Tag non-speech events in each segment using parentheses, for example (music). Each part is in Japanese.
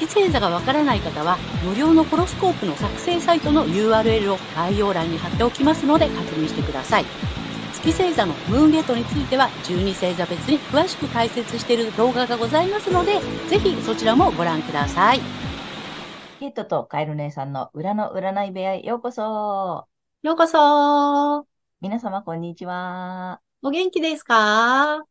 月星座がわからない方は、無料のホロスコープの作成サイトの URL を概要欄に貼っておきますので確認してください。月星座のムーンゲートについては12星座別に詳しく解説している動画がございますので、ぜひそちらもご覧ください。ケイトとカエル姉さんの裏の占い部屋へようこそ。ようこそ。皆様、こんにちは。お元気ですか？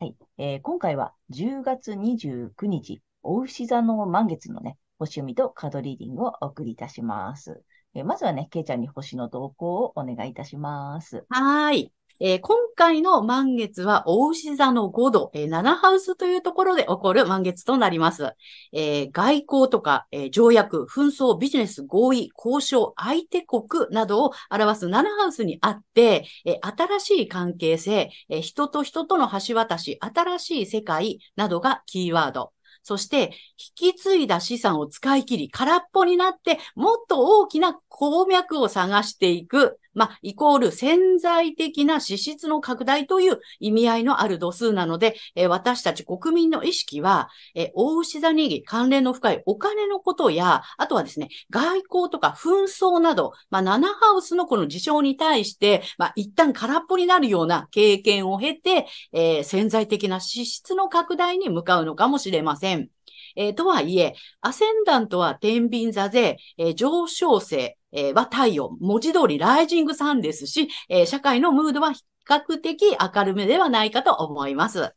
はい、えー、今回は10月29日、お牛座の満月のね、星読みとカードリーディングをお送りいたします。えー、まずはね、ケイちゃんに星の動向をお願いいたします。はい。えー、今回の満月は、大牛座の5度、えー、7ハウスというところで起こる満月となります。えー、外交とか、え条約、紛争、ビジネス、合意、交渉、相手国などを表す7ハウスにあって、え新しい関係性、え人と人との橋渡し、新しい世界などがキーワード。そして、引き継いだ資産を使い切り、空っぽになって、もっと大きな鉱脈を探していく。まあ、イコール潜在的な支出の拡大という意味合いのある度数なので、え、私たち国民の意識は、えー、大牛座に関連の深いお金のことや、あとはですね、外交とか紛争など、まあ、7ハウスのこの事象に対して、まあ、一旦空っぽになるような経験を経て、えー、潜在的な支出の拡大に向かうのかもしれません。えー、とはいえ、アセンダントは天秤座で、えー、上昇性、え、は太陽、文字通りライジングさんですし、え、社会のムードは比較的明るめではないかと思います。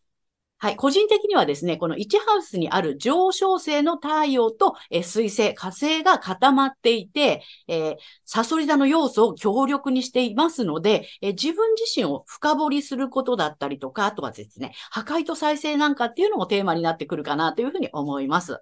はい。個人的にはですね、この1ハウスにある上昇性の太陽と、え、水星、火星が固まっていて、えー、サソリ座の要素を強力にしていますので、えー、自分自身を深掘りすることだったりとか、あとはですね、破壊と再生なんかっていうのもテーマになってくるかなというふうに思います。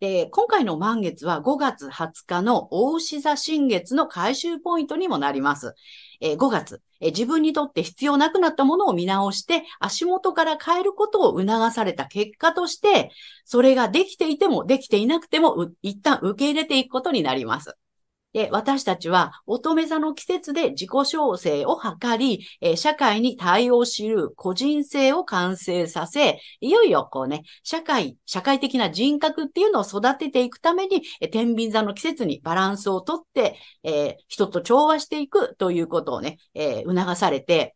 で、今回の満月は5月20日の大牛座新月の回収ポイントにもなります。えー、5月、えー、自分にとって必要なくなったものを見直して足元から変えることを促された結果として、それができていてもできていなくても一旦受け入れていくことになります。で、私たちは乙女座の季節で自己調整を図り、え、社会に対応しる個人性を完成させ、いよいよこうね、社会、社会的な人格っていうのを育てていくために、え、天秤座の季節にバランスをとって、えー、人と調和していくということをね、え促されて、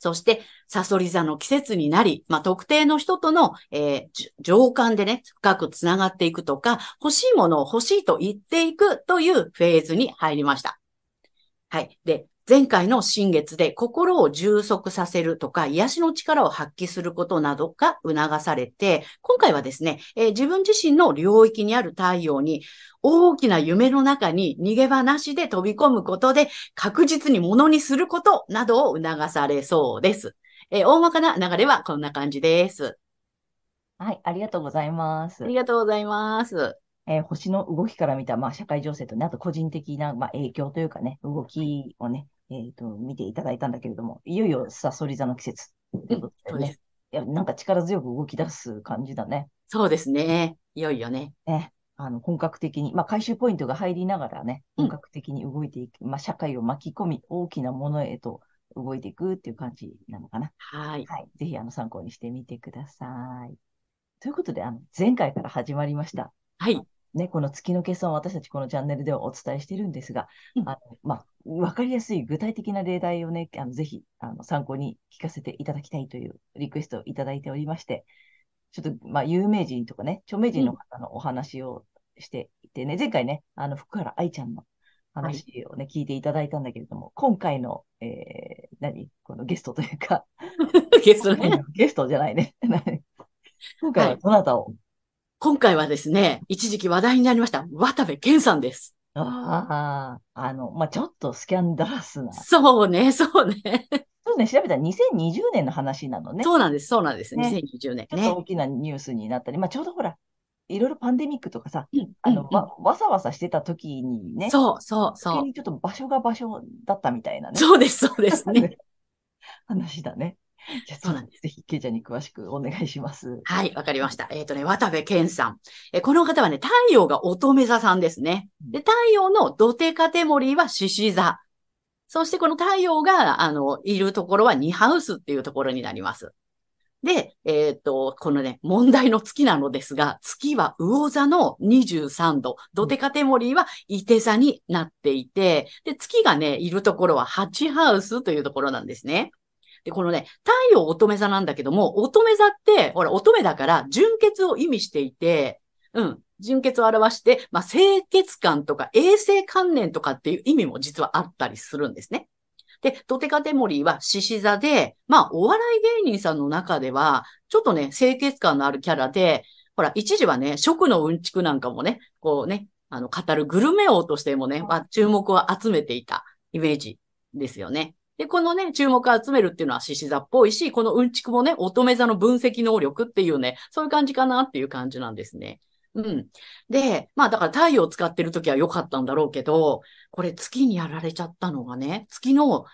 そして、サソリ座の季節になり、まあ、特定の人との、えー、情感でね、深くつながっていくとか、欲しいものを欲しいと言っていくというフェーズに入りました。はい。で、前回の新月で心を充足させるとか、癒しの力を発揮することなどが促されて、今回はですね、えー、自分自身の領域にある太陽に大きな夢の中に逃げ場なしで飛び込むことで確実にものにすることなどを促されそうです。えー、大まかな流れはこんな感じです。はい、ありがとうございます。ありがとうございます。えー、星の動きから見た、まあ、社会情勢とね、あと個人的な、まあ、影響というかね、動きをね、えっ、ー、と、見ていただいたんだけれども、いよいよサソリ座の季節ということでね。いや、なんか力強く動き出す感じだね。そうですね。いよいよね。ね。あの、本格的に、まあ、回収ポイントが入りながらね、本格的に動いていく、うん、まあ、社会を巻き込み、大きなものへと動いていくっていう感じなのかな。はい。はい。ぜひ、あの、参考にしてみてください。ということで、あの、前回から始まりました。はい。ね、この月の計算を私たちこのチャンネルではお伝えしているんですが、うん、あのまあ、わかりやすい具体的な例題をね、あのぜひあの参考に聞かせていただきたいというリクエストをいただいておりまして、ちょっと、まあ、有名人とかね、著名人の方のお話をしていてね、うん、前回ね、あの、福原愛ちゃんの話をね、はい、聞いていただいたんだけれども、今回の、えー、何？このゲストというか、(laughs) ゲストね。ゲストじゃないね。(laughs) 今回はどなたを、はい今回はですね、一時期話題になりました、渡部健さんです。ああ、あの、まあ、ちょっとスキャンダラスな。そうね、そうね。そうね、調べたら2020年の話なのね。そうなんです、そうなんです。ね、2020年、ね。ちょっと大きなニュースになったり、まあ、ちょうどほら、いろいろパンデミックとかさ、うんあの、うんわ、わさわさしてた時にね、そう、そう、そう。急にちょっと場所が場所だったみたいなね、そうです、そうですね。(laughs) 話だね。(laughs) じゃあそうなんですぜひ、ケイちゃんに詳しくお願いします。はい、わかりました。えっ、とね、渡部健さん。えこの方はね、太陽が乙女座さんですね。で、太陽の土手カテモリーは獅子座。そしてこの太陽が、あの、いるところはニハウスっていうところになります。で、えっ、と、このね、問題の月なのですが、月は魚座の23度、土手カテモリーは伊手座になっていて、で、月がね、いるところは8ハウスというところなんですね。で、このね、太陽乙女座なんだけども、乙女座って、ほら、乙女だから、純潔を意味していて、うん、純潔を表して、まあ、清潔感とか衛生観念とかっていう意味も実はあったりするんですね。で、ドテカテモリーは獅子座で、まあ、お笑い芸人さんの中では、ちょっとね、清潔感のあるキャラで、ほら、一時はね、食のうんちくなんかもね、こうね、あの、語るグルメ王としてもね、まあ、注目を集めていたイメージですよね。で、このね、注目を集めるっていうのは獅子座っぽいし、このうんちくもね、乙女座の分析能力っていうね、そういう感じかなっていう感じなんですね。うん。で、まあだから太陽を使ってるときは良かったんだろうけど、これ月にやられちゃったのがね、月の、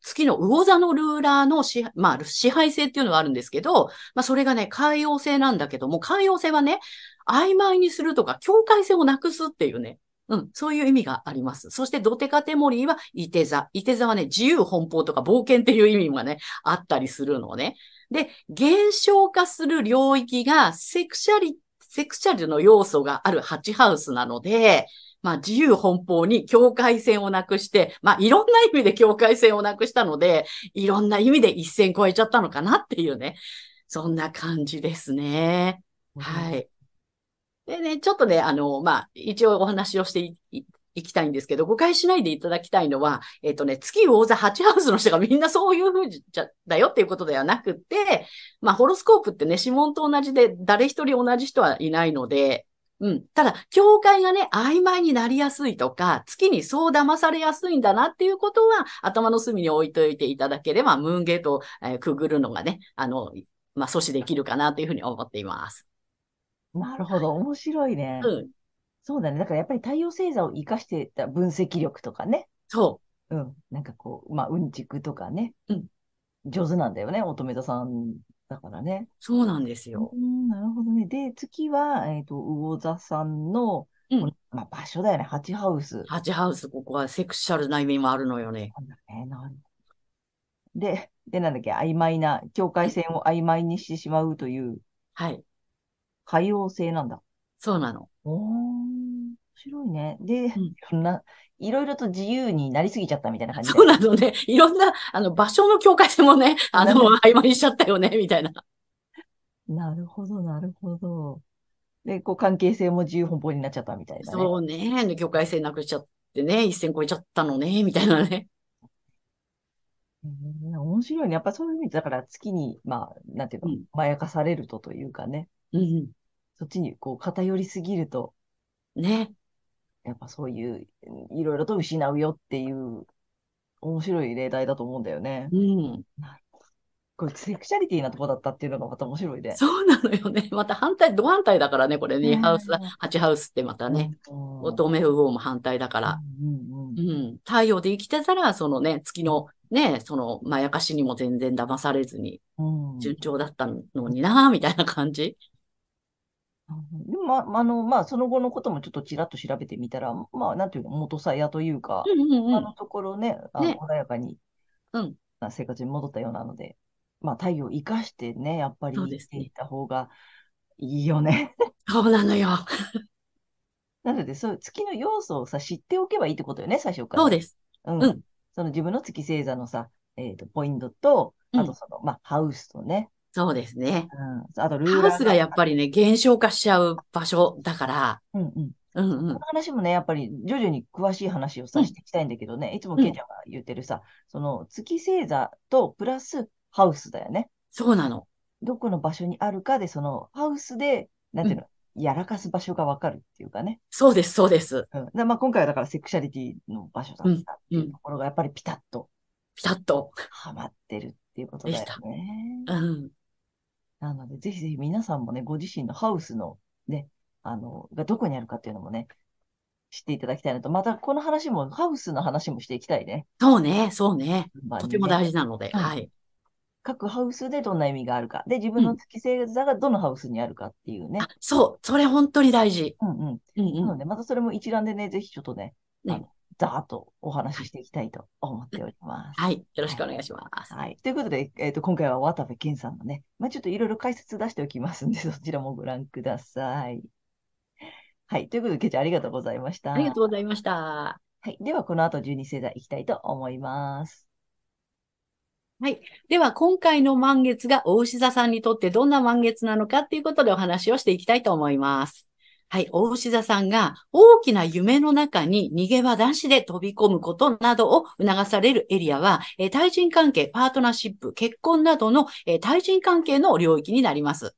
月の魚座のルーラーの支,、まあ、支配性っていうのがあるんですけど、まあそれがね、海洋性なんだけども、海洋性はね、曖昧にするとか、境界線をなくすっていうね、うん、そういう意味があります。そして、ドテカテモリーは、イテ座。イテ座はね、自由奔放とか冒険っていう意味がね、あったりするのね。で、減少化する領域が、セクシャリ、セクシャルの要素があるハチハウスなので、まあ、自由奔放に境界線をなくして、まあ、いろんな意味で境界線をなくしたので、いろんな意味で一線超えちゃったのかなっていうね、そんな感じですね。はい。でね、ちょっとね、あの、まあ、一応お話をしていきたいんですけど、誤解しないでいただきたいのは、えっ、とね、月魚座8ハウスの人がみんなそういう風じゃ、だよっていうことではなくて、まあ、ホロスコープってね、指紋と同じで、誰一人同じ人はいないので、うん。ただ、境界がね、曖昧になりやすいとか、月にそう騙されやすいんだなっていうことは、頭の隅に置いといていただければ、ムーンゲートを、えーくぐるのがね、あの、まあ、阻止できるかなというふうに思っています。なるほど、面白いね。うん。そうだね。だからやっぱり太陽星座を生かしてた分析力とかね。そうん。なんかこう、まあ、うんちくとかね。うん上手なんだよね。乙女座さんだからね。う。そうなんですよ。うん、なるほどね。で、月は、えっ、と、魚座さんの、うんまあ、場所だよね。ハチハウス。ハチハウス、ここはセクシャルな意味もあるのよね。なんだね。なるで、で、なんだっけ、曖昧な、境界線を曖昧にしてしまうという、はい。海洋性なんだ。そうなの。おー、面白いね。で、んいろんな、いろいろと自由になりすぎちゃったみたいな感じで。そうなのね。いろんな、あの、場所の境界線もね、あの、曖昧にしちゃったよね、みたいな。なるほど、なるほど。で、こう、関係性も自由奔放になっちゃったみたいなね。そうね。境界線なくしちゃってね、一線超えちゃったのね、みたいなね。うん面白いね。やっぱそういう意味で、だから月に、まあ、なんていうの、うんまやかされるとというかね、うん。そっちにこう偏りすぎると、ね。やっぱそういう、いろいろと失うよっていう、面白い例題だと思うんだよね。うん。これ、セクシャリティなとこだったっていうのがまた面白いね。そうなのよね。また反対、ド反対だからね、これね。ねハウス、8ハウスってまたね。うん。乙女魚も反対だから。うんうんう。ん。太陽で生きてたら、そのね、月のね、その、まやかしにも全然騙されずに、うん順調だったのにな、みたいな感じ。でも、ま、あの、まあ、その後のこともちょっとちらっと調べてみたら、まあ、なんていうの、元さやというか、うんうんうん。あのところね、あのね穏やかに、うんあ生活に戻ったようなので、まあ、太陽を生かしてね、やっぱりそうですね生きていった方がいいよね。(laughs) そうなのよ。(laughs) なので、そういう月の要素をさ、知っておけばいいってことよね、最初から。そうです。うん。うんその自分の月星座のさ、えっと、ポイントと、うんあとその、まあ、ハウスとね、そうですね。うん。あと、ルーラーハウスがやっぱりね、減少化しちゃう場所だから、うんうん。うんうんこの。話もね、やっぱり徐々に詳しい話をさ、うんしていきたいんだけどね、いつもうんケイちゃんが言ってるさ、その月星座とプラスハウスだよね。そうなの。どこの場所にあるかで、そのハウスで、なんていうの、やらかす場所がわかるっていうかね。そうです、そうです。うん。でまあ、今回はだからセクシャリティの場所だったっていうところが、やっぱりピタッとピタッと。はまってるっていうことだよね。うん。なので、ぜひぜひ皆さんもね、ご自身のハウスのね、あの、がどこにあるかっていうのもね、知っていただきたいなと。また、この話も、ハウスの話もしていきたいね。そうね、そうね。まあねとても大事なので、うんはい。各ハウスでどんな意味があるか。で、自分の月星座がどのハウスにあるかっていうね。あ、そう、それ本当に大事。うんうん。うんうん。なので、またそれも一覧でね、ぜひちょっとね、ねざーっとお話ししていきたいと思っております。はい。よろしくお願いします。はい。ということで、えっ、と、今回は渡部健さんのね、まあ、ちょっといろいろ解説出しておきますんで、(laughs) そちらもご覧ください。はい。ということで、ケイちゃんありがとうございました。ありがとうございました。はい。では、この後、12星座いきたいと思います。では、今回の満月が大牛座さんにとってどんな満月なのかっていうことでお話をしていきたいと思います。はい。大牛座さんが大きな夢の中に逃げ場なしで飛び込むことなどを促されるエリアは、えー対人関係、パートナーシップ、結婚などの、えー対人関係の領域になります。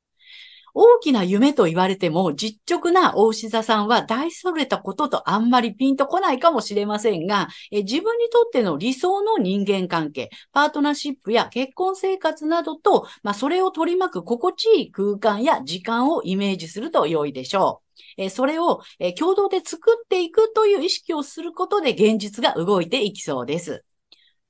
大きな夢と言われても、実直な大牛座さんは大それたこととあんまりピンとこないかもしれませんが、え自分にとっての理想の人間関係、パートナーシップや結婚生活などと、まあ、それを取り巻く心地いい空間や時間をイメージすると良いでしょう。えそれを、え共同で作っていくという意識をすることで現実が動いていきそうです。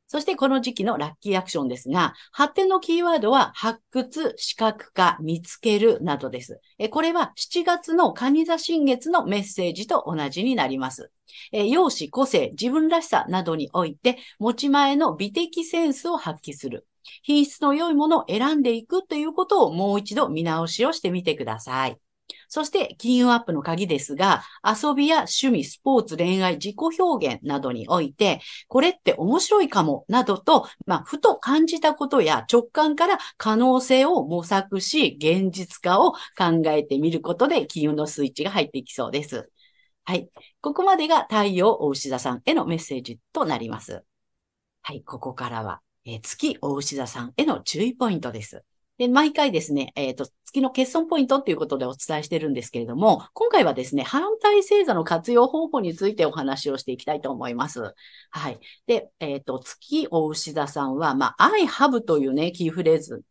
そしてこの時期のラッキーアクションですが、発展のキーワードは発掘、視覚化、見つけるなどです。これは7月の蟹座新月のメッセージと同じになります。容姿、個性、自分らしさなどにおいて、持ち前の美的センスを発揮する。品質の良いものを選んでいくということをもう一度見直しをしてみてください。そして、金運アップの鍵ですが、遊びや趣味、スポーツ、恋愛、自己表現などにおいて、これって面白いかも、などと、まあ、ふと感じたことや直感から可能性を模索し、現実化を考えてみることで、金運のスイッチが入っていきそうです。はい。ここまでが太陽大牛座さんへのメッセージとなります。はい。ここからは、え月大牛座さんへの注意ポイントです。で、毎回ですね、えっ、と、月の欠損ポイントっていうことでお伝えしてるんですけれども、今回はですね、反対星座の活用方法についてお話をしていきたいと思います。はい。で、えっ、と、月大牛座さんは、まあ、I have というね、キーフレーズ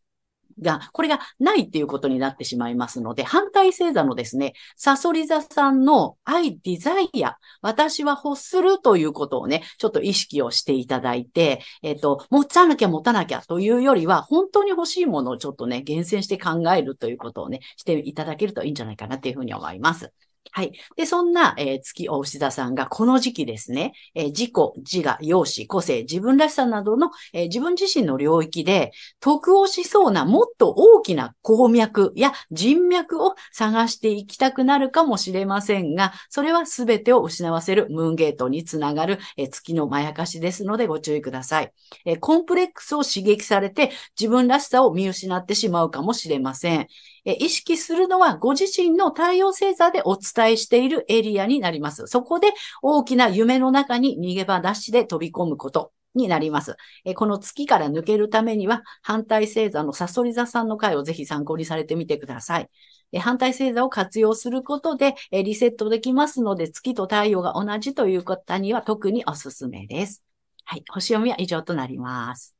が、これがないっていうことになってしまいますので、反対星座のですね、サソリ座さんの I desire、私は欲するということをね、ちょっと意識をしていただいて、えっ、と、持たなきゃ持たなきゃというよりは、本当に欲しいものをちょっとね、厳選して考えるということをね、していただけるといいんじゃないかなっていうふうに思います。はい。で、そんな、えー月大牛座さんがこの時期ですね、えー自己、自我、容姿、個性、自分らしさなどの、えー自分自身の領域で、得をしそうなもっと大きな鉱脈や人脈を探していきたくなるかもしれませんが、それは全てを失わせるムーンゲートにつながる、え月のまやかしですのでご注意ください。えコンプレックスを刺激されて自分らしさを見失ってしまうかもしれません。え意識するのはご自身の太陽星座でお伝えしているエリアになります。そこで大きな夢の中に逃げ場なしで飛び込むことになります。えこの月から抜けるためには反対星座のサソリ座さんの回をぜひ参考にされてみてください。え反対星座を活用することでえリセットできますので月と太陽が同じという方には特におすすめです。はい。星読みは以上となります。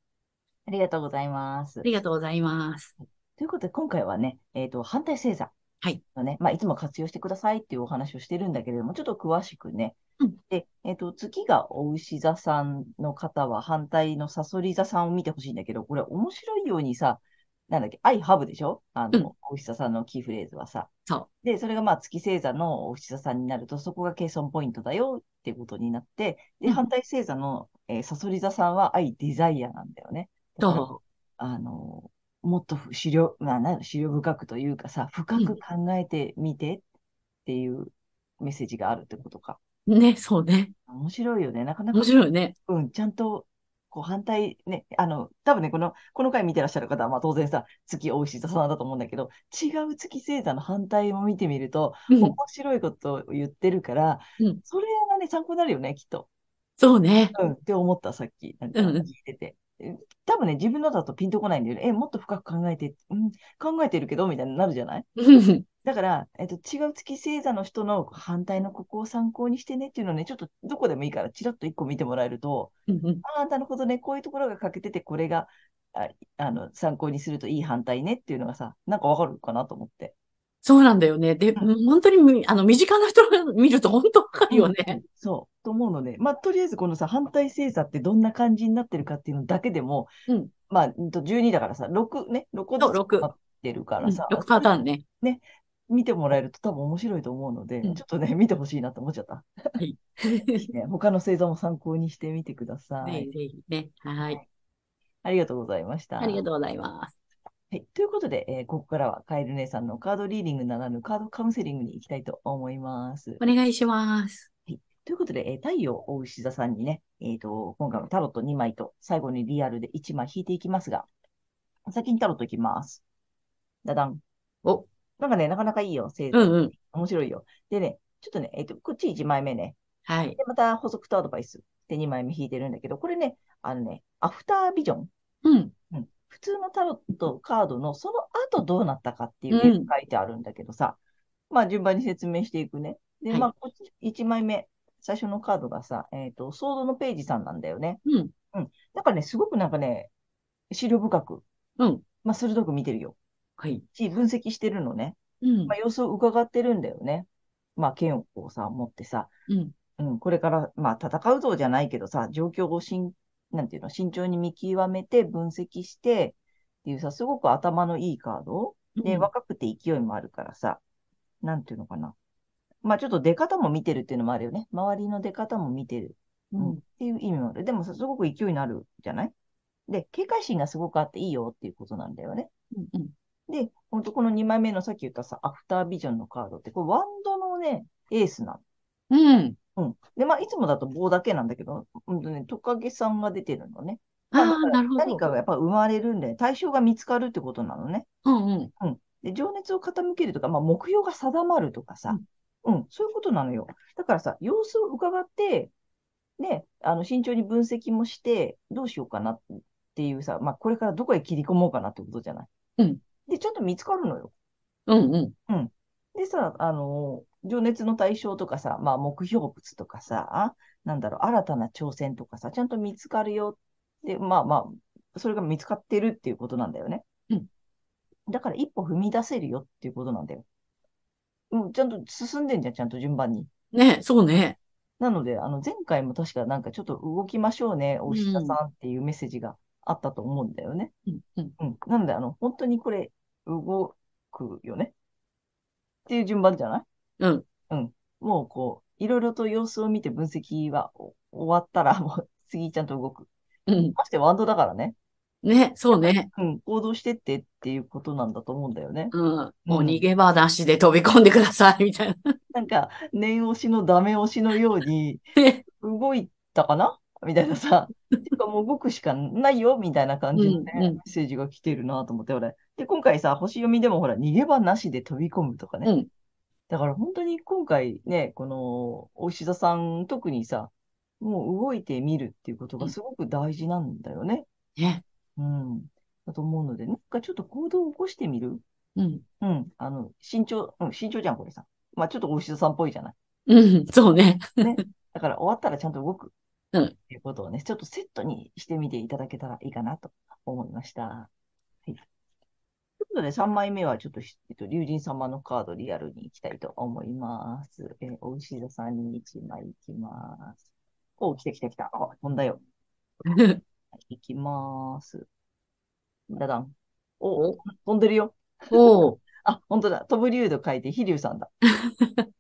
ありがとうございますあ。りがとうございます。ということで、今回はね、えっ、と、反対星座はいのね、まあ、いつも活用してくださいっていうお話をしてるんだけれども、ちょっと詳しくね。うんで、えっ、と、月がお牛座さんの方は反対のサソリ座さんを見てほしいんだけど、これ面白いようにさ、なんだっけ、I have でしょ？あの、うんお牛座さんのキーフレーズはさ。そで、それがまあ月星座のお牛座さんになると、そこが計算ポイントだよっていうことになって、で、うん反対星座の、えーサソリ座さんは I desire なんだよね。う。だからそあの、もっとふ資料、まあ、な資料深くというかさ、深く考えてみてっていうメッセージがあるってことか。う。ね、そうね。面白いよね。なかなか面、白いね。うん、ちゃんと、こう反対、ね、あの、多分ね、この、この回見てらっしゃる方は、まあ当然さ、月お牛座さんだと思うんだけど、違う月星座の反対も見てみると、うん面白いことを言ってるから、うんそれがね、参考になるよね、きっと。そうね。うん、って思った、さっき。なんか聞いてて。え多分ね、自分のだとピンとこないんだよね。え、もっと深く考えて、うん、考えてるけど、みたいになるじゃない？う (laughs) んだから、えっと、違う月星座の人の反対のここを参考にしてねっていうのをね、ちょっとどこでもいいから、ちらっと一個見てもらえると、うんああ、なるほどね、こういうところが欠けてて、これが、ああの、参考にするといい反対ねっていうのがさ、なんかわかるかなと思って。そうなんだよね。で、う本当にみ、あの、身近な人が見ると本当わかるようんね。そう、と思うので、まあ、とりあえずこのさ、反対星座ってどんな感じになってるかっていうのだけでも、うんまあ、うんと12だからさ、6ね、6個そう6ずつなってるからさ、6パターンね。見てもらえると多分面白いと思うので、うんちょっとね、見てほしいなと思っちゃった。はい。(laughs) ね、他の星座も参考にしてみてくださぜい。ひぜひね。はい。ありがとうございました。ありがとうございます。はい。ということで、えーここからはカエル姉さんのカードリーディングならぬカードカウンセリングに行きたいと思います。お願いします。ということで、えー太陽大牛座さんにね、えっ、と、今回もタロット2枚と最後にリアルで1枚引いていきますが、先にタロットいきます。ダダン。お、なんかね、なかなかいいよ、星座。うんうん。面白いよ。でね、ちょっとね、えっ、と、こっち1枚目ね。はい。で、また補足とアドバイスで2枚目引いてるんだけど、これね、あのね、アフタービジョン。うん。うん、普通のタロットカードのその後どうなったかっていう書いてあるんだけどさ、まあ順番に説明していくね。で、はいまあこっち1枚目、最初のカードがさ、えっ、と、ソードのページさんなんだよね。うん。だからね、すごくなんかね、資料深く、うん。まあ鋭く見てるよ。はい。し、分析してるのね。うんまあ。様子を伺ってるんだよね。まあ剣をこうさ、持ってさ、うん。うん、これから、まあ、戦うぞじゃないけどさ、状況をしん、なんていうの、慎重に見極めて分析して、っていうさ、すごく頭のいいカードで、うん若くて勢いもあるからさ、なんていうのかな。まあ、ちょっと出方も見てるっていうのもあるよね。周りの出方も見てる。ううん、っん。ていう意味もある。でもさ、すごく勢いのあるじゃない？で、警戒心がすごくあっていいよっていうことなんだよね。うん。で、ほんとこの2枚目のさっき言ったさ、アフタービジョンのカードって、これワンドのね、エースなのうん。うん。で、まあ、いつもだと棒だけなんだけど、うんとね、トカゲさんが出てるのね。ああ、まだからなるほど。何かがやっぱ生まれるんで、対象が見つかるってことなのね。うんうん。で、情熱を傾けるとか、まあ、目標が定まるとかさ、うん、そういうことなのよ。だからさ、様子を伺って、ね、あの、慎重に分析もして、どうしようかなっていうさ、まあ、これからどこへ切り込もうかなってことじゃない？うん。で、ちゃんと見つかるのよ。うんうん。でさ、あの、情熱の対象とかさ、まあ目標物とかさ、なんだろう、新たな挑戦とかさ、ちゃんと見つかるよって、まあまあ、それが見つかってるっていうことなんだよね。うん。だから一歩踏み出せるよっていうことなんだよ。うん、ちゃんと進んでんじゃん、ちゃんと順番に。ね、そうね。なので、あの、前回も確かなんかちょっと動きましょうね、お牛田さんっていうメッセージがあったと思うんだよね。うんうん。うん。なので、あの、本当にこれ、動くよね。っていう順番じゃない？うん。うん。もうこう、いろいろと様子を見て分析はお終わったら、もう次ちゃんと動く。うん。ましてワンドだからね。ね、そうね。うん。行動してってっていうことなんだと思うんだよね。うん。もう逃げ場なしで飛び込んでください、みたいな。なんか、念押しのダメ押しのように、(laughs) ね動いたかな？みたいなさ。てかもう動くしかないよみたいな感じのね、うんうんメッセージが来てるなと思って、俺。で、今回さ、星読みでもほら、逃げ場なしで飛び込むとかね。うん。だから本当に今回ね、この、お石田さん、特にさ、もう動いてみるっていうことがすごく大事なんだよね。ね。うん。だと思うので、なんかちょっと行動を起こしてみる？うん。うん。あの、慎重、うん、慎重じゃん、これさ。まあちょっとお石田さんっぽいじゃない？うん、(laughs) そうね。だから終わったらちゃんと動く。うんっていうことをね、ちょっとセットにしてみていただけたらいいかなと思いました。はい。ということで、3枚目はちょっと、えっと、竜神様のカードリアルに行きたいと思います。えー、お牛座さんに1枚行きます。お来た来た来た。あ、飛んだよ。(laughs) はい行きます。ダダン。お、お飛んでるよ。おー (laughs) あ、本当だ。飛ぶ竜と書いて、飛竜さんだ。(laughs)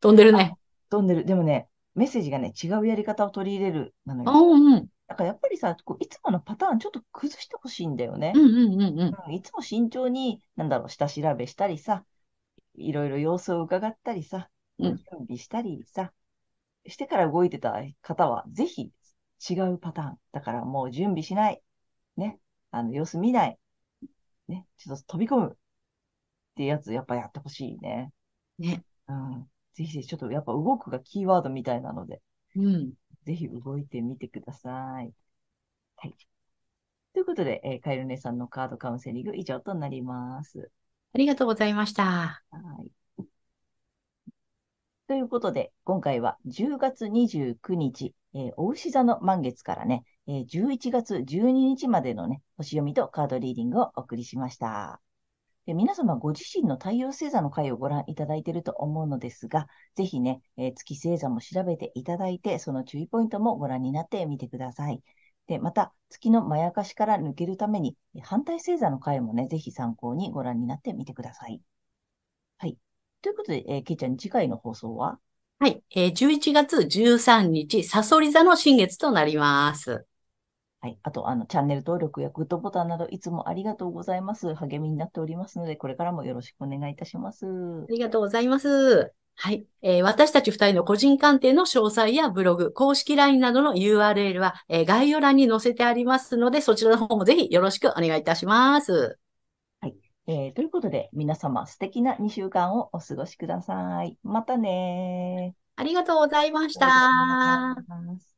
飛んでるね。飛んでる。でもね、メッセージがね、違うやり方を取り入れるなのよ。うん。だからやっぱりさ、こういつものパターンちょっと崩してほしいんだよねう。んうんうんうん。うんいつも慎重に、なんだろう、下調べしたりさ、いろいろ様子を伺ったりさ、うん準備したりさ、してから動いてた方は、ぜひ違うパターン。だからもう準備しない。ね。あの、様子見ない。ね。ちょっと飛び込む。っていうやつ、やっぱやってほしいね。ね。うん。ぜひぜひ、ちょっとやっぱ動くがキーワードみたいなので、うん。ぜひ動いてみてください。はい。ということで、えーカエル姉さんのカードカウンセリング以上となります。ありがとうございました。はい。ということで、今回は10月29日、えー、お牛座の満月からね、えー11月12日までのね、星読みとカードリーディングをお送りしました。で皆様ご自身の太陽星座の回をご覧いただいていると思うのですが、ぜひね、えー、月星座も調べていただいて、その注意ポイントもご覧になってみてください。で、また、月のまやかしから抜けるために、反対星座の回もね、ぜひ参考にご覧になってみてください。はい。ということで、えー、けいちゃん、次回の放送は？はい。えー、11月13日、サソリ座の新月となります。はい。あと、あの、チャンネル登録やグッドボタンなど、いつもありがとうございます。励みになっておりますので、これからもよろしくお願いいたします。ありがとうございます。はい。えー、私たち二人の個人鑑定の詳細やブログ、公式 LINE などの URL は、えー、概要欄に載せてありますので、そちらの方もぜひよろしくお願いいたします。はい。えー、ということで、皆様素敵な2週間をお過ごしください。またねありがとうございました。